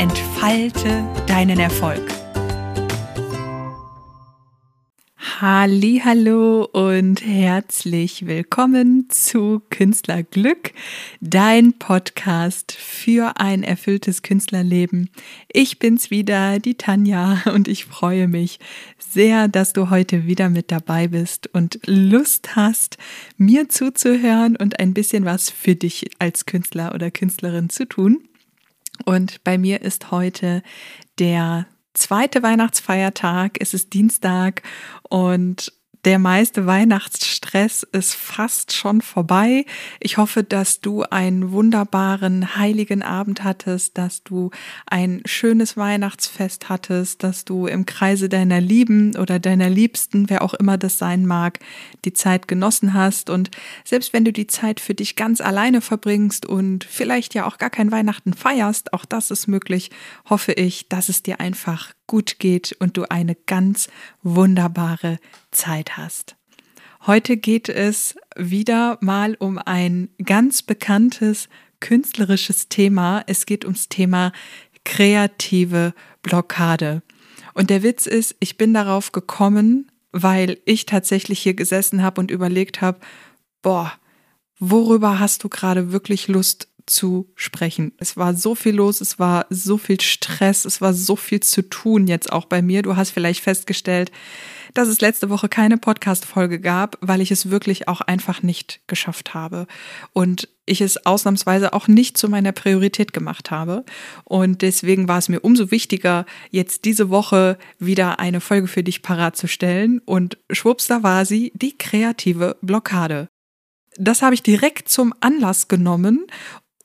entfalte deinen Erfolg. Hallo und herzlich willkommen zu Künstlerglück, dein Podcast für ein erfülltes Künstlerleben. Ich bin's wieder, die Tanja, und ich freue mich sehr, dass du heute wieder mit dabei bist und Lust hast, mir zuzuhören und ein bisschen was für dich als Künstler oder Künstlerin zu tun. Und bei mir ist heute der zweite Weihnachtsfeiertag. Es ist Dienstag und der meiste Weihnachtsstress ist fast schon vorbei. Ich hoffe, dass du einen wunderbaren heiligen Abend hattest, dass du ein schönes Weihnachtsfest hattest, dass du im Kreise deiner Lieben oder deiner Liebsten, wer auch immer das sein mag, die Zeit genossen hast. Und selbst wenn du die Zeit für dich ganz alleine verbringst und vielleicht ja auch gar kein Weihnachten feierst, auch das ist möglich, hoffe ich, dass es dir einfach gut geht und du eine ganz wunderbare Zeit hast. Heute geht es wieder mal um ein ganz bekanntes künstlerisches Thema. Es geht ums Thema kreative Blockade. Und der Witz ist, ich bin darauf gekommen, weil ich tatsächlich hier gesessen habe und überlegt habe, boah, worüber hast du gerade wirklich Lust zu sprechen. Es war so viel los, es war so viel Stress, es war so viel zu tun jetzt auch bei mir. Du hast vielleicht festgestellt, dass es letzte Woche keine Podcast-Folge gab, weil ich es wirklich auch einfach nicht geschafft habe und ich es ausnahmsweise auch nicht zu meiner Priorität gemacht habe. Und deswegen war es mir umso wichtiger, jetzt diese Woche wieder eine Folge für dich parat zu stellen. Und schwupps, da war sie, die kreative Blockade das habe ich direkt zum Anlass genommen,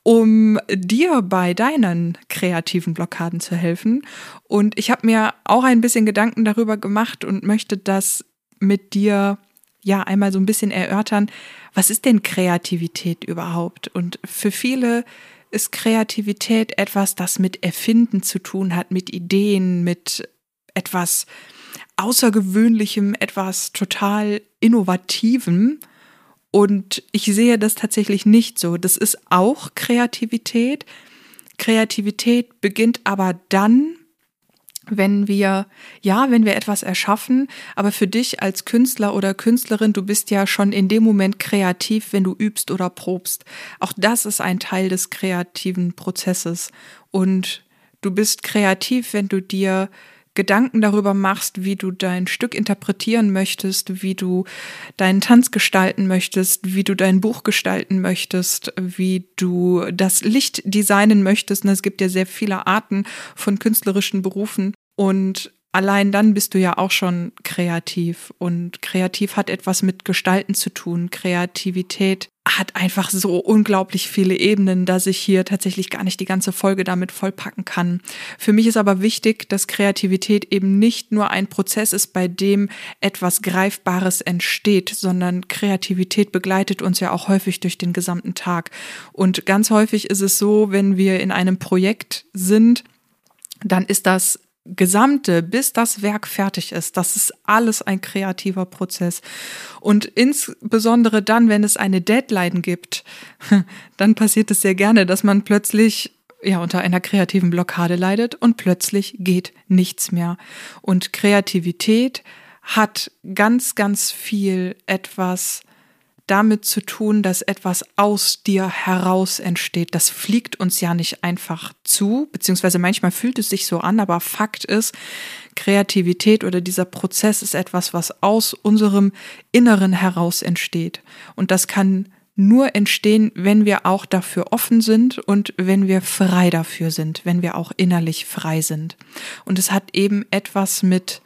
um dir bei deinen kreativen Blockaden zu helfen. Und ich habe mir auch ein bisschen Gedanken darüber gemacht und möchte das mit dir ja einmal so ein bisschen erörtern. Was ist denn Kreativität überhaupt? Und für viele ist Kreativität etwas, das mit Erfinden zu tun hat, mit Ideen, mit etwas Außergewöhnlichem, etwas total Innovativem. Und ich sehe das tatsächlich nicht so. Das ist auch Kreativität. Kreativität beginnt aber dann, wenn wir, ja, wenn wir etwas erschaffen, aber für dich als Künstler oder Künstlerin, du bist ja schon in dem Moment kreativ, wenn du übst oder probst. Auch das ist ein Teil des kreativen Prozesses. Und du bist kreativ, wenn du dir Gedanken darüber machst, wie du dein Stück interpretieren möchtest, wie du deinen Tanz gestalten möchtest, wie du dein Buch gestalten möchtest, wie du das Licht designen möchtest. Und es gibt ja sehr viele Arten von künstlerischen Berufen. Und allein dann bist du ja auch schon kreativ. Und kreativ hat etwas mit Gestalten zu tun. Kreativität hat einfach so unglaublich viele Ebenen, dass ich hier tatsächlich gar nicht die ganze Folge damit vollpacken kann. Für mich ist aber wichtig, dass Kreativität eben nicht nur ein Prozess ist, bei dem etwas Greifbares entsteht, sondern Kreativität begleitet uns ja auch häufig durch den gesamten Tag. Und ganz häufig ist es so, wenn wir in einem Projekt sind, dann ist das Gesamte, bis das Werk fertig ist, das ist alles ein kreativer Prozess. Und insbesondere dann, wenn es eine Deadline gibt, dann passiert es sehr gerne, dass man plötzlich ja unter einer kreativen Blockade leidet und plötzlich geht nichts mehr. Und Kreativität hat ganz, ganz viel etwas damit zu tun, dass etwas aus dir heraus entsteht. Das fliegt uns ja nicht einfach zu, beziehungsweise manchmal fühlt es sich so an, aber Fakt ist, Kreativität oder dieser Prozess ist etwas, was aus unserem Inneren heraus entsteht. Und das kann nur entstehen, wenn wir auch dafür offen sind und wenn wir frei dafür sind, wenn wir auch innerlich frei sind. Und es hat eben etwas mit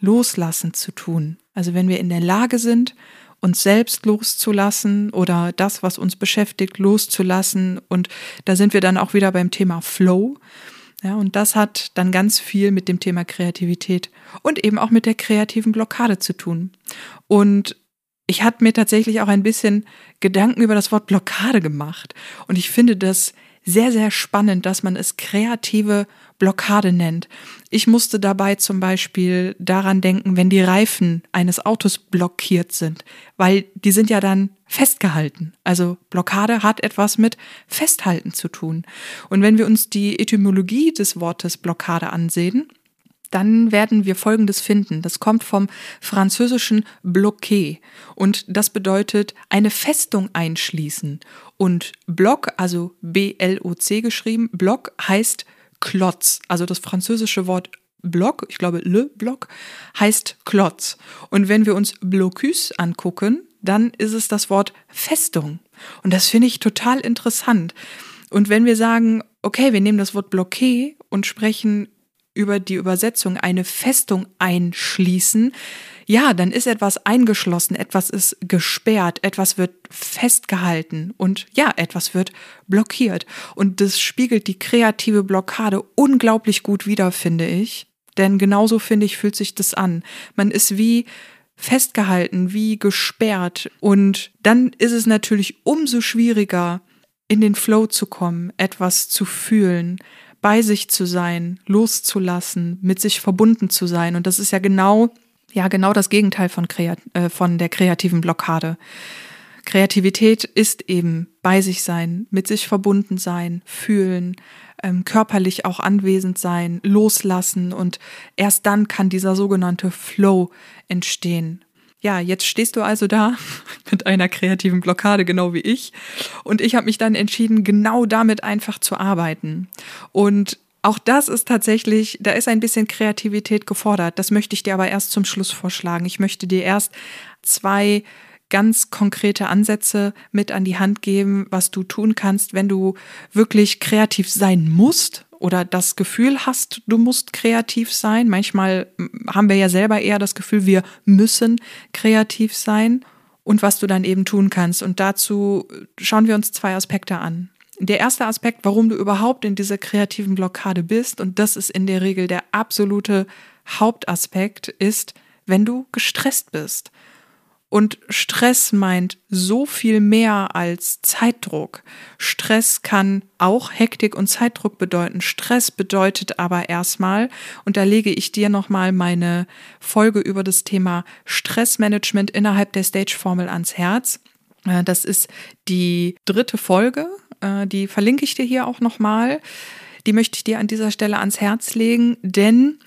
Loslassen zu tun. Also wenn wir in der Lage sind, uns selbst loszulassen oder das, was uns beschäftigt, loszulassen. Und da sind wir dann auch wieder beim Thema Flow. Ja, und das hat dann ganz viel mit dem Thema Kreativität und eben auch mit der kreativen Blockade zu tun. Und ich hatte mir tatsächlich auch ein bisschen Gedanken über das Wort Blockade gemacht. Und ich finde das sehr, sehr spannend, dass man es kreative Blockade nennt. Ich musste dabei zum Beispiel daran denken, wenn die Reifen eines Autos blockiert sind, weil die sind ja dann festgehalten. Also Blockade hat etwas mit Festhalten zu tun. Und wenn wir uns die Etymologie des Wortes Blockade ansehen, dann werden wir Folgendes finden. Das kommt vom französischen bloquer und das bedeutet eine Festung einschließen. Und Block, also B-L-O-C geschrieben, Block heißt Klotz. Also das französische Wort Block, ich glaube Le Block, heißt Klotz. Und wenn wir uns Blocus angucken, dann ist es das Wort Festung. Und das finde ich total interessant. Und wenn wir sagen, okay, wir nehmen das Wort Bloquet und sprechen über die Übersetzung eine Festung einschließen, ja, dann ist etwas eingeschlossen, etwas ist gesperrt, etwas wird festgehalten und ja, etwas wird blockiert. Und das spiegelt die kreative Blockade unglaublich gut wider, finde ich. Denn genauso, finde ich, fühlt sich das an. Man ist wie festgehalten, wie gesperrt. Und dann ist es natürlich umso schwieriger, in den Flow zu kommen, etwas zu fühlen, bei sich zu sein, loszulassen, mit sich verbunden zu sein. Und das ist ja genau, ja, genau das Gegenteil von, Kreat äh, von der kreativen Blockade. Kreativität ist eben bei sich sein, mit sich verbunden sein, fühlen, ähm, körperlich auch anwesend sein, loslassen und erst dann kann dieser sogenannte Flow entstehen. Ja, jetzt stehst du also da mit einer kreativen Blockade, genau wie ich. Und ich habe mich dann entschieden, genau damit einfach zu arbeiten. Und auch das ist tatsächlich, da ist ein bisschen Kreativität gefordert. Das möchte ich dir aber erst zum Schluss vorschlagen. Ich möchte dir erst zwei ganz konkrete Ansätze mit an die Hand geben, was du tun kannst, wenn du wirklich kreativ sein musst oder das Gefühl hast, du musst kreativ sein. Manchmal haben wir ja selber eher das Gefühl, wir müssen kreativ sein und was du dann eben tun kannst. Und dazu schauen wir uns zwei Aspekte an. Der erste Aspekt, warum du überhaupt in dieser kreativen Blockade bist, und das ist in der Regel der absolute Hauptaspekt, ist, wenn du gestresst bist. Und Stress meint so viel mehr als Zeitdruck. Stress kann auch Hektik und Zeitdruck bedeuten. Stress bedeutet aber erstmal, und da lege ich dir nochmal meine Folge über das Thema Stressmanagement innerhalb der Stage-Formel ans Herz. Äh, das ist die dritte Folge, äh, die verlinke ich dir hier auch nochmal. Die möchte ich dir an dieser Stelle ans Herz legen, denn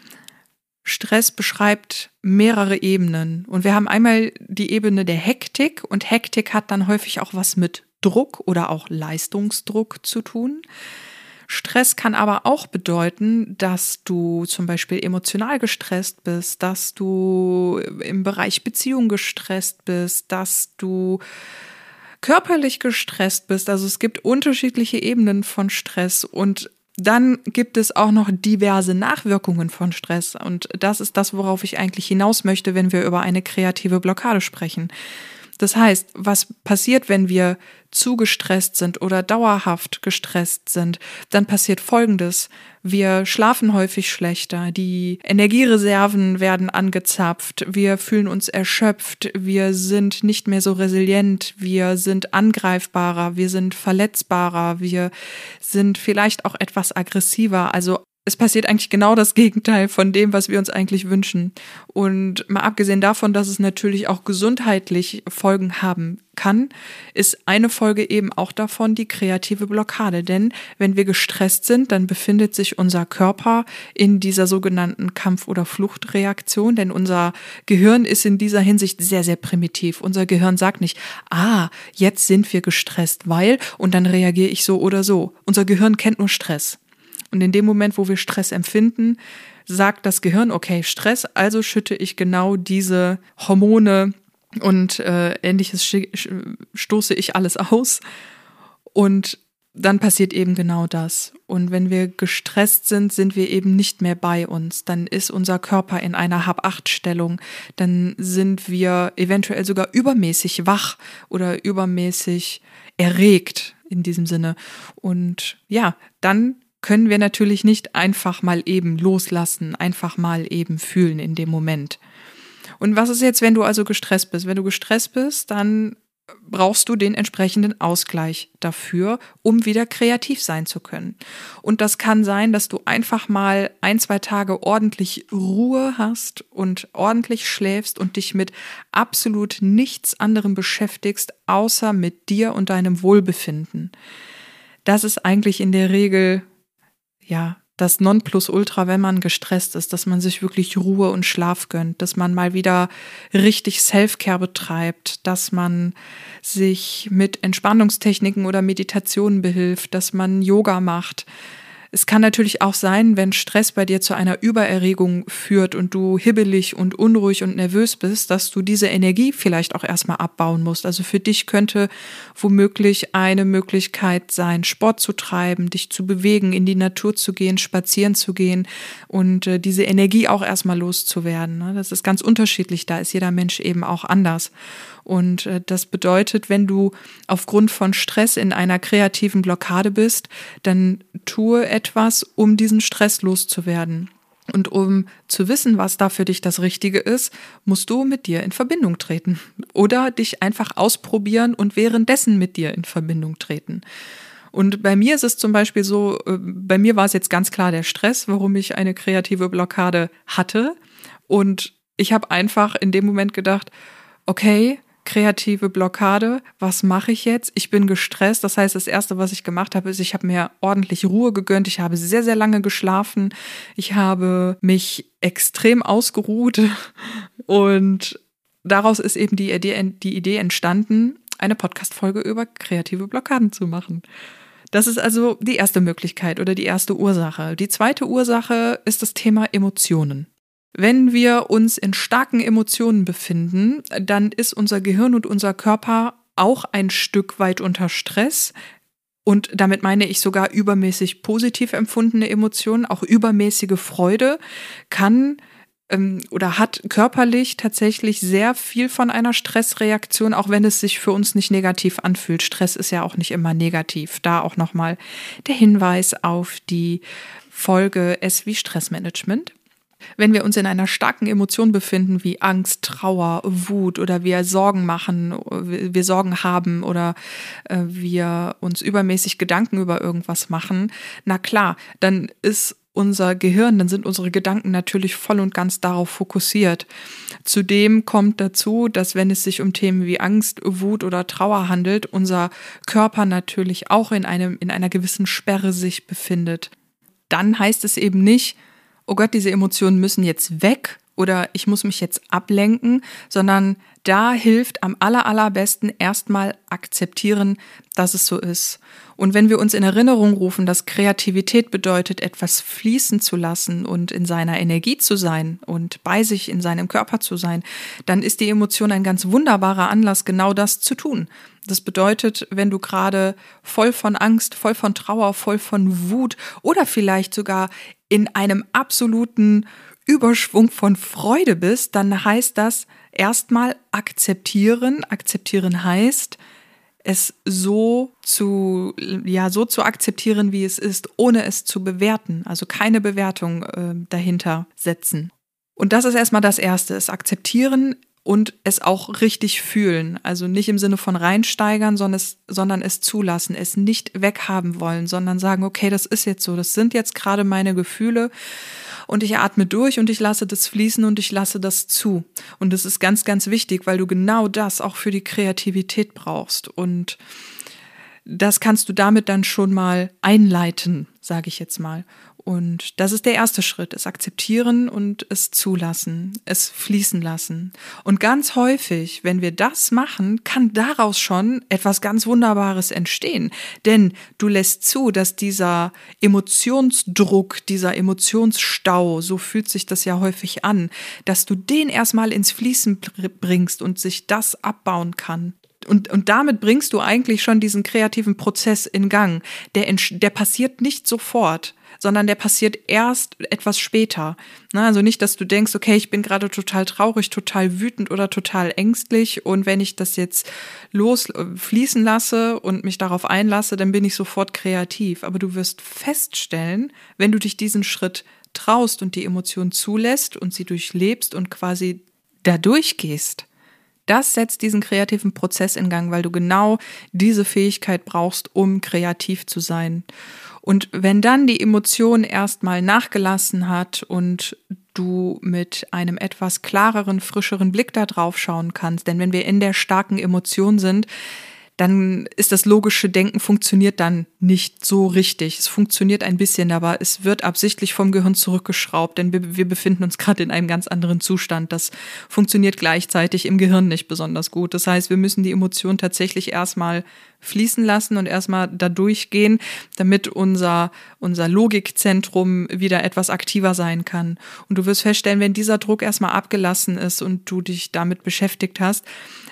Stress beschreibt mehrere Ebenen. Und wir haben einmal die Ebene der Hektik und Hektik hat dann häufig auch was mit Druck oder auch Leistungsdruck zu tun. Stress kann aber auch bedeuten, dass du zum Beispiel emotional gestresst bist, dass du im Bereich Beziehung gestresst bist, dass du körperlich gestresst bist. Also es gibt unterschiedliche Ebenen von Stress und dann gibt es auch noch diverse Nachwirkungen von Stress. Und das ist das, worauf ich eigentlich hinaus möchte, wenn wir über eine kreative Blockade sprechen. Das heißt, was passiert, wenn wir zu gestresst sind oder dauerhaft gestresst sind, dann passiert Folgendes. Wir schlafen häufig schlechter, die Energiereserven werden angezapft, wir fühlen uns erschöpft, wir sind nicht mehr so resilient, wir sind angreifbarer, wir sind verletzbarer, wir sind vielleicht auch etwas aggressiver. Also es passiert eigentlich genau das Gegenteil von dem, was wir uns eigentlich wünschen. Und mal abgesehen davon, dass es natürlich auch gesundheitlich Folgen haben kann, ist eine Folge eben auch davon die kreative Blockade. Denn wenn wir gestresst sind, dann befindet sich unser Körper in dieser sogenannten Kampf- oder Fluchtreaktion. Denn unser Gehirn ist in dieser Hinsicht sehr, sehr primitiv. Unser Gehirn sagt nicht, ah, jetzt sind wir gestresst, weil, und dann reagiere ich so oder so. Unser Gehirn kennt nur Stress. Und in dem Moment, wo wir Stress empfinden, sagt das Gehirn, okay, Stress, also schütte ich genau diese Hormone und äh, ähnliches stoße ich alles aus. Und dann passiert eben genau das. Und wenn wir gestresst sind, sind wir eben nicht mehr bei uns. Dann ist unser Körper in einer Hab-Acht-Stellung. Dann sind wir eventuell sogar übermäßig wach oder übermäßig erregt in diesem Sinne. Und ja, dann können wir natürlich nicht einfach mal eben loslassen, einfach mal eben fühlen in dem Moment. Und was ist jetzt, wenn du also gestresst bist? Wenn du gestresst bist, dann brauchst du den entsprechenden Ausgleich dafür, um wieder kreativ sein zu können. Und das kann sein, dass du einfach mal ein, zwei Tage ordentlich Ruhe hast und ordentlich schläfst und dich mit absolut nichts anderem beschäftigst, außer mit dir und deinem Wohlbefinden. Das ist eigentlich in der Regel, ja, das Nonplusultra, wenn man gestresst ist, dass man sich wirklich Ruhe und Schlaf gönnt, dass man mal wieder richtig Selfcare betreibt, dass man sich mit Entspannungstechniken oder Meditationen behilft, dass man Yoga macht, es kann natürlich auch sein, wenn Stress bei dir zu einer Übererregung führt und du hibbelig und unruhig und nervös bist, dass du diese Energie vielleicht auch erstmal abbauen musst. Also für dich könnte womöglich eine Möglichkeit sein, Sport zu treiben, dich zu bewegen, in die Natur zu gehen, spazieren zu gehen und äh, diese Energie auch erstmal loszuwerden. Ne? Das ist ganz unterschiedlich, da ist jeder Mensch eben auch anders. Und äh, das bedeutet, wenn du aufgrund von Stress in einer kreativen Blockade bist, dann tue etwas, um diesen Stress loszuwerden. Und um zu wissen, was da für dich das Richtige ist, musst du mit dir in Verbindung treten oder dich einfach ausprobieren und währenddessen mit dir in Verbindung treten. Und bei mir ist es zum Beispiel so, äh, bei mir war es jetzt ganz klar der Stress, warum ich eine kreative Blockade hatte. Und ich habe einfach in dem Moment gedacht, okay, kreative Blockade. Was mache ich jetzt? Ich bin gestresst. Das heißt, das Erste, was ich gemacht habe, ist, ich habe mir ordentlich Ruhe gegönnt. Ich habe sehr, sehr lange geschlafen. Ich habe mich extrem ausgeruht. Und daraus ist eben die Idee, die Idee entstanden, eine Podcast-Folge über kreative Blockaden zu machen. Das ist also die erste Möglichkeit oder die erste Ursache. Die zweite Ursache ist das Thema Emotionen. Wenn wir uns in starken Emotionen befinden, dann ist unser Gehirn und unser Körper auch ein Stück weit unter Stress. Und damit meine ich sogar übermäßig positiv empfundene Emotionen, auch übermäßige Freude kann ähm, oder hat körperlich tatsächlich sehr viel von einer Stressreaktion, auch wenn es sich für uns nicht negativ anfühlt. Stress ist ja auch nicht immer negativ. Da auch nochmal der Hinweis auf die Folge S wie Stressmanagement. Wenn wir uns in einer starken Emotion befinden, wie Angst, Trauer, Wut oder wir Sorgen machen, wir Sorgen haben oder äh, wir uns übermäßig Gedanken über irgendwas machen, na klar, dann ist unser Gehirn, dann sind unsere Gedanken natürlich voll und ganz darauf fokussiert. Zudem kommt dazu, dass wenn es sich um Themen wie Angst, Wut oder Trauer handelt, unser Körper natürlich auch in einem, in einer gewissen Sperre sich befindet. Dann heißt es eben nicht, oh Gott, diese Emotionen müssen jetzt weg oder ich muss mich jetzt ablenken, sondern da hilft am aller, allerbesten erstmal akzeptieren, dass es so ist. Und wenn wir uns in Erinnerung rufen, dass Kreativität bedeutet, etwas fließen zu lassen und in seiner Energie zu sein und bei sich in seinem Körper zu sein, dann ist die Emotion ein ganz wunderbarer Anlass, genau das zu tun. Das bedeutet, wenn du gerade voll von Angst, voll von Trauer, voll von Wut oder vielleicht sogar in einem absoluten Überschwung von Freude bist, dann heißt das erstmal akzeptieren. Akzeptieren heißt, es so zu, ja, so zu akzeptieren, wie es ist, ohne es zu bewerten. Also keine Bewertung äh, dahinter setzen. Und das ist erstmal das Erste, es akzeptieren und es auch richtig fühlen. Also nicht im Sinne von reinsteigern, sondern es, sondern es zulassen, es nicht weghaben wollen, sondern sagen, okay, das ist jetzt so, das sind jetzt gerade meine Gefühle und ich atme durch und ich lasse das fließen und ich lasse das zu. Und das ist ganz, ganz wichtig, weil du genau das auch für die Kreativität brauchst. Und das kannst du damit dann schon mal einleiten, sage ich jetzt mal. Und das ist der erste Schritt, es akzeptieren und es zulassen, es fließen lassen. Und ganz häufig, wenn wir das machen, kann daraus schon etwas ganz Wunderbares entstehen. Denn du lässt zu, dass dieser Emotionsdruck, dieser Emotionsstau, so fühlt sich das ja häufig an, dass du den erstmal ins Fließen bringst und sich das abbauen kann und, und damit bringst du eigentlich schon diesen kreativen Prozess in Gang. Der, der passiert nicht sofort. Sondern der passiert erst etwas später. Also nicht, dass du denkst, okay, ich bin gerade total traurig, total wütend oder total ängstlich und wenn ich das jetzt losfließen äh, lasse und mich darauf einlasse, dann bin ich sofort kreativ. Aber du wirst feststellen, wenn du dich diesen Schritt traust und die Emotion zulässt und sie durchlebst und quasi da durchgehst, das setzt diesen kreativen Prozess in Gang, weil du genau diese Fähigkeit brauchst, um kreativ zu sein. Und wenn dann die Emotion erstmal nachgelassen hat und du mit einem etwas klareren, frischeren Blick da drauf schauen kannst, denn wenn wir in der starken Emotion sind, dann ist das logische Denken funktioniert dann nicht so richtig. Es funktioniert ein bisschen, aber es wird absichtlich vom Gehirn zurückgeschraubt, denn wir, befinden uns gerade in einem ganz anderen Zustand. Das funktioniert gleichzeitig im Gehirn nicht besonders gut. Das heißt, wir müssen die Emotionen tatsächlich erstmal fließen lassen und erstmal da durchgehen, damit unser, unser Logikzentrum wieder etwas aktiver sein kann. Und du wirst feststellen, wenn dieser Druck erstmal abgelassen ist und du dich damit beschäftigt hast,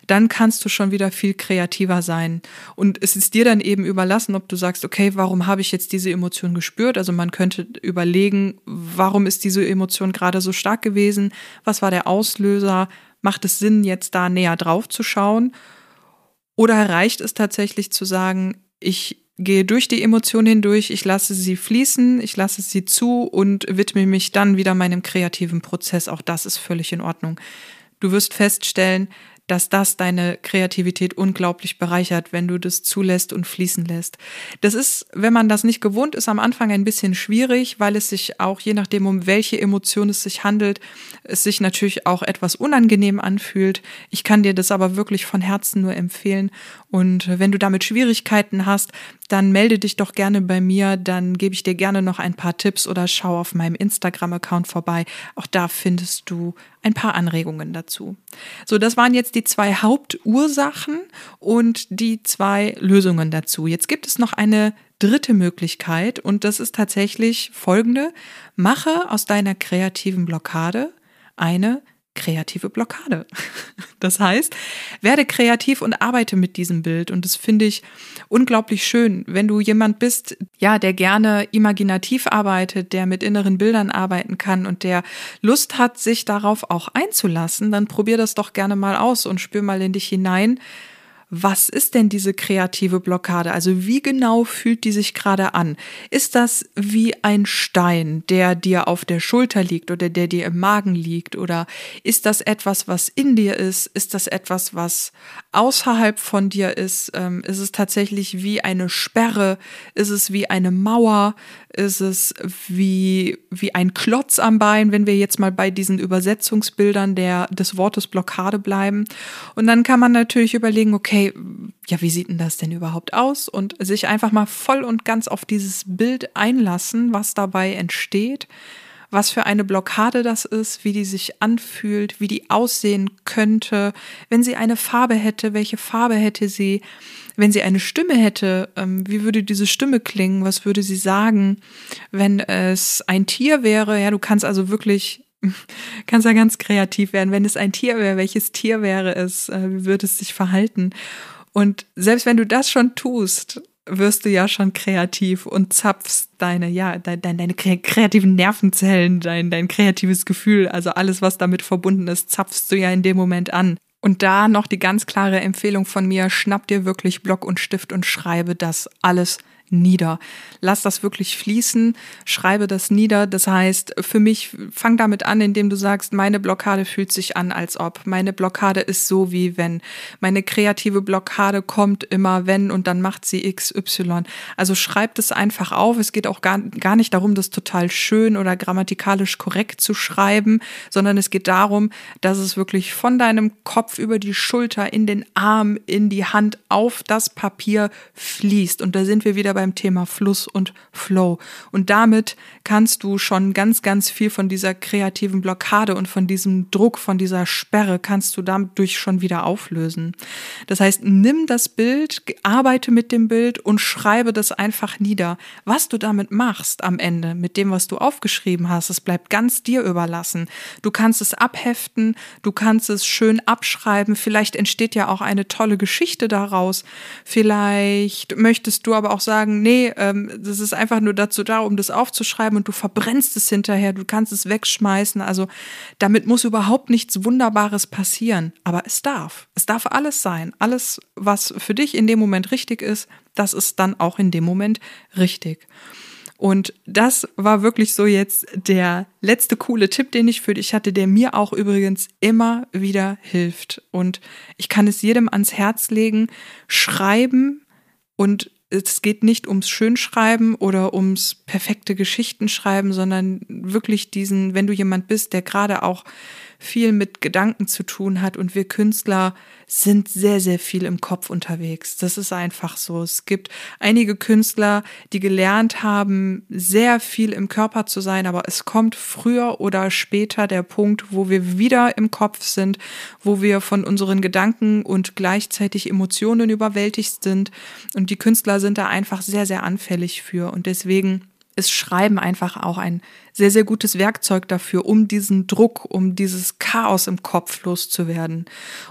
dann kannst du schon wieder viel kreativer sein. Und es ist dir dann eben überlassen, ob du sagst, okay, warum habe ich jetzt diese Emotion gespürt? Also man könnte überlegen, warum ist diese Emotion gerade so stark gewesen? Was war der Auslöser? Macht es Sinn, jetzt da näher drauf zu schauen? Oder reicht es tatsächlich zu sagen, ich gehe durch die Emotion hindurch, ich lasse sie fließen, ich lasse sie zu und widme mich dann wieder meinem kreativen Prozess. Auch das ist völlig in Ordnung. Du wirst feststellen, dass das deine Kreativität unglaublich bereichert, wenn du das zulässt und fließen lässt. Das ist, wenn man das nicht gewohnt ist, am Anfang ein bisschen schwierig, weil es sich auch, je nachdem, um welche Emotion es sich handelt, es sich natürlich auch etwas unangenehm anfühlt. Ich kann dir das aber wirklich von Herzen nur empfehlen. Und wenn du damit Schwierigkeiten hast, dann melde dich doch gerne bei mir, dann gebe ich dir gerne noch ein paar Tipps oder schau auf meinem Instagram-Account vorbei. Auch da findest du ein paar Anregungen dazu. So, das waren jetzt die zwei Hauptursachen und die zwei Lösungen dazu. Jetzt gibt es noch eine dritte Möglichkeit und das ist tatsächlich folgende. Mache aus deiner kreativen Blockade eine kreative Blockade. Das heißt, werde kreativ und arbeite mit diesem Bild. Und das finde ich unglaublich schön, wenn du jemand bist, ja, der gerne imaginativ arbeitet, der mit inneren Bildern arbeiten kann und der Lust hat, sich darauf auch einzulassen, dann probier das doch gerne mal aus und spür mal in dich hinein was ist denn diese kreative Blockade? Also wie genau fühlt die sich gerade an? Ist das wie ein Stein, der dir auf der Schulter liegt oder der dir im Magen liegt? Oder ist das etwas, was in dir ist? Ist das etwas, was außerhalb von dir ist? Ähm, ist es tatsächlich wie eine Sperre? Ist es wie eine Mauer? Ist es wie, wie ein Klotz am Bein, wenn wir jetzt mal bei diesen Übersetzungsbildern der, des Wortes Blockade bleiben? Und dann kann man natürlich überlegen, okay, ja, wie sieht denn das denn überhaupt aus? Und sich einfach mal voll und ganz auf dieses Bild einlassen, was dabei entsteht, was für eine Blockade das ist, wie die sich anfühlt, wie die aussehen könnte, wenn sie eine Farbe hätte, welche Farbe hätte sie, wenn sie eine Stimme hätte, ähm, wie würde diese Stimme klingen, was würde sie sagen, wenn es ein Tier wäre, ja, du kannst also wirklich kannst ja ganz kreativ werden. Wenn es ein Tier wäre, welches Tier wäre es? Äh, wie würde es sich verhalten? Und selbst wenn du das schon tust, wirst du ja schon kreativ und zapfst deine, ja, deine, deine kreativen Nervenzellen, dein, dein kreatives Gefühl, also alles, was damit verbunden ist, zapfst du ja in dem Moment an. Und da noch die ganz klare Empfehlung von mir, schnapp dir wirklich Block und Stift und schreibe das alles nieder. Lass das wirklich fließen, schreibe das nieder. Das heißt, für mich, fang damit an, indem du sagst, meine Blockade fühlt sich an, als ob. Meine Blockade ist so wie wenn. Meine kreative Blockade kommt immer wenn und dann macht sie XY. Also schreib das einfach auf. Es geht auch gar, gar nicht darum, das total schön oder grammatikalisch korrekt zu schreiben, sondern es geht darum, dass es wirklich von deinem Kopf über die Schulter in den Arm, in die Hand auf das Papier fließt. Und da sind wir wieder bei beim Thema Fluss und Flow. Und damit kannst du schon ganz, ganz viel von dieser kreativen Blockade und von diesem Druck, von dieser Sperre kannst du dadurch schon wieder auflösen. Das heißt, nimm das Bild, arbeite mit dem Bild und schreibe das einfach nieder. Was du damit machst am Ende, mit dem, was du aufgeschrieben hast, es bleibt ganz dir überlassen. Du kannst es abheften, du kannst es schön abschreiben, vielleicht entsteht ja auch eine tolle Geschichte daraus. Vielleicht möchtest du aber auch sagen, sagen, nee, ähm, das ist einfach nur dazu da, um das aufzuschreiben und du verbrennst es hinterher, du kannst es wegschmeißen. Also damit muss überhaupt nichts Wunderbares passieren. Aber es darf. Es darf alles sein. Alles, was für dich in dem Moment richtig ist, das ist dann auch in dem Moment richtig. Und das war wirklich so jetzt der letzte coole Tipp, den ich für dich hatte, der mir auch übrigens immer wieder hilft. Und ich kann es jedem ans Herz legen. Schreiben und es geht nicht ums Schönschreiben oder ums perfekte Geschichten schreiben, sondern wirklich diesen, wenn du jemand bist, der gerade auch viel mit Gedanken zu tun hat und wir Künstler sind sehr, sehr viel im Kopf unterwegs. Das ist einfach so. Es gibt einige Künstler, die gelernt haben, sehr viel im Körper zu sein, aber es kommt früher oder später der Punkt, wo wir wieder im Kopf sind, wo wir von unseren Gedanken und gleichzeitig Emotionen überwältigt sind. Und die Künstler sind da einfach sehr, sehr anfällig für. Und deswegen ist Schreiben einfach auch ein sehr, sehr gutes Werkzeug dafür, um diesen Druck, um dieses Chaos im Kopf loszuwerden.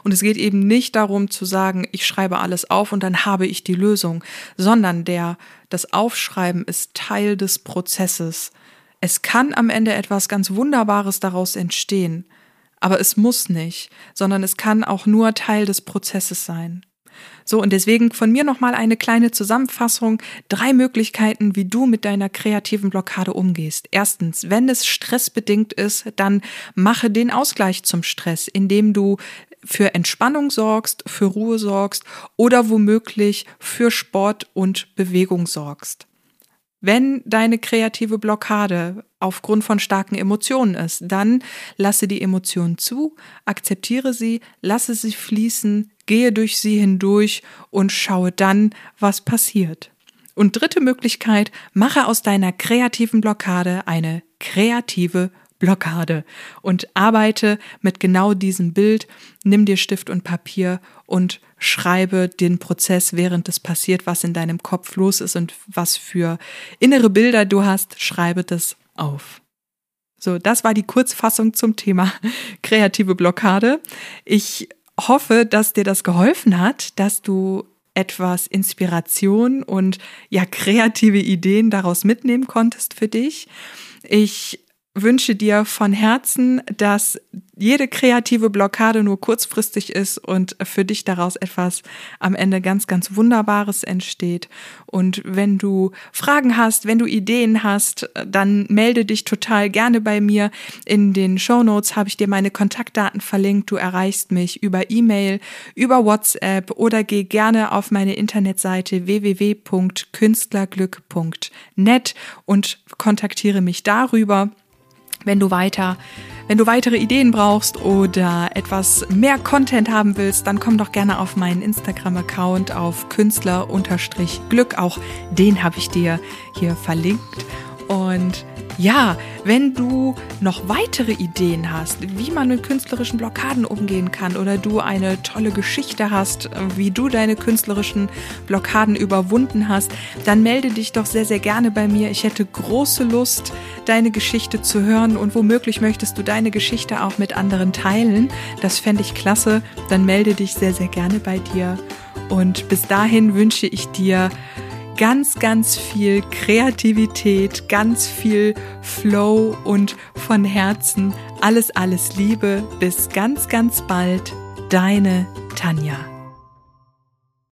Und es geht eben nicht darum zu sagen, ich schreibe alles auf und dann habe ich die Lösung, sondern der, das Aufschreiben ist Teil des Prozesses. Es kann am Ende etwas ganz Wunderbares daraus entstehen, aber es muss nicht, sondern es kann auch nur Teil des Prozesses sein. So, und deswegen von mir nochmal eine kleine Zusammenfassung. Drei Möglichkeiten, wie du mit deiner kreativen Blockade umgehst. Erstens, wenn es stressbedingt ist, dann mache den Ausgleich zum Stress, indem du für Entspannung sorgst, für Ruhe sorgst oder womöglich für Sport und Bewegung sorgst. Wenn deine kreative Blockade aufgrund von starken Emotionen ist, dann lasse die Emotionen zu, akzeptiere sie, lasse sie fließen, gehe durch sie hindurch und schaue dann, was passiert. Und dritte Möglichkeit, mache aus deiner kreativen Blockade eine kreative Blockade und arbeite mit genau diesem Bild. Nimm dir Stift und Papier und schreibe den Prozess, während es passiert, was in deinem Kopf los ist und was für innere Bilder du hast. Schreibe das auf. So, das war die Kurzfassung zum Thema kreative Blockade. Ich hoffe, dass dir das geholfen hat, dass du etwas Inspiration und ja kreative Ideen daraus mitnehmen konntest für dich. Ich wünsche dir von Herzen, dass jede kreative Blockade nur kurzfristig ist und für dich daraus etwas am Ende ganz, ganz Wunderbares entsteht. Und wenn du Fragen hast, wenn du Ideen hast, dann melde dich total gerne bei mir. In den Show Notes habe ich dir meine Kontaktdaten verlinkt. Du erreichst mich über E-Mail, über WhatsApp oder geh gerne auf meine Internetseite www.künstlerglück.net und kontaktiere mich darüber. Wenn du weiter, wenn du weitere Ideen brauchst oder etwas mehr Content haben willst, dann komm doch gerne auf meinen Instagram-Account auf Künstler-Glück. Auch den habe ich dir hier verlinkt. Und ja, wenn du noch weitere Ideen hast, wie man mit künstlerischen Blockaden umgehen kann oder du eine tolle Geschichte hast, wie du deine künstlerischen Blockaden überwunden hast, dann melde dich doch sehr, sehr gerne bei mir. Ich hätte große Lust, deine Geschichte zu hören und womöglich möchtest du deine Geschichte auch mit anderen teilen. Das fände ich klasse. Dann melde dich sehr, sehr gerne bei dir. Und bis dahin wünsche ich dir ganz, ganz viel Kreativität, ganz viel Flow und von Herzen alles, alles Liebe. Bis ganz, ganz bald. Deine Tanja.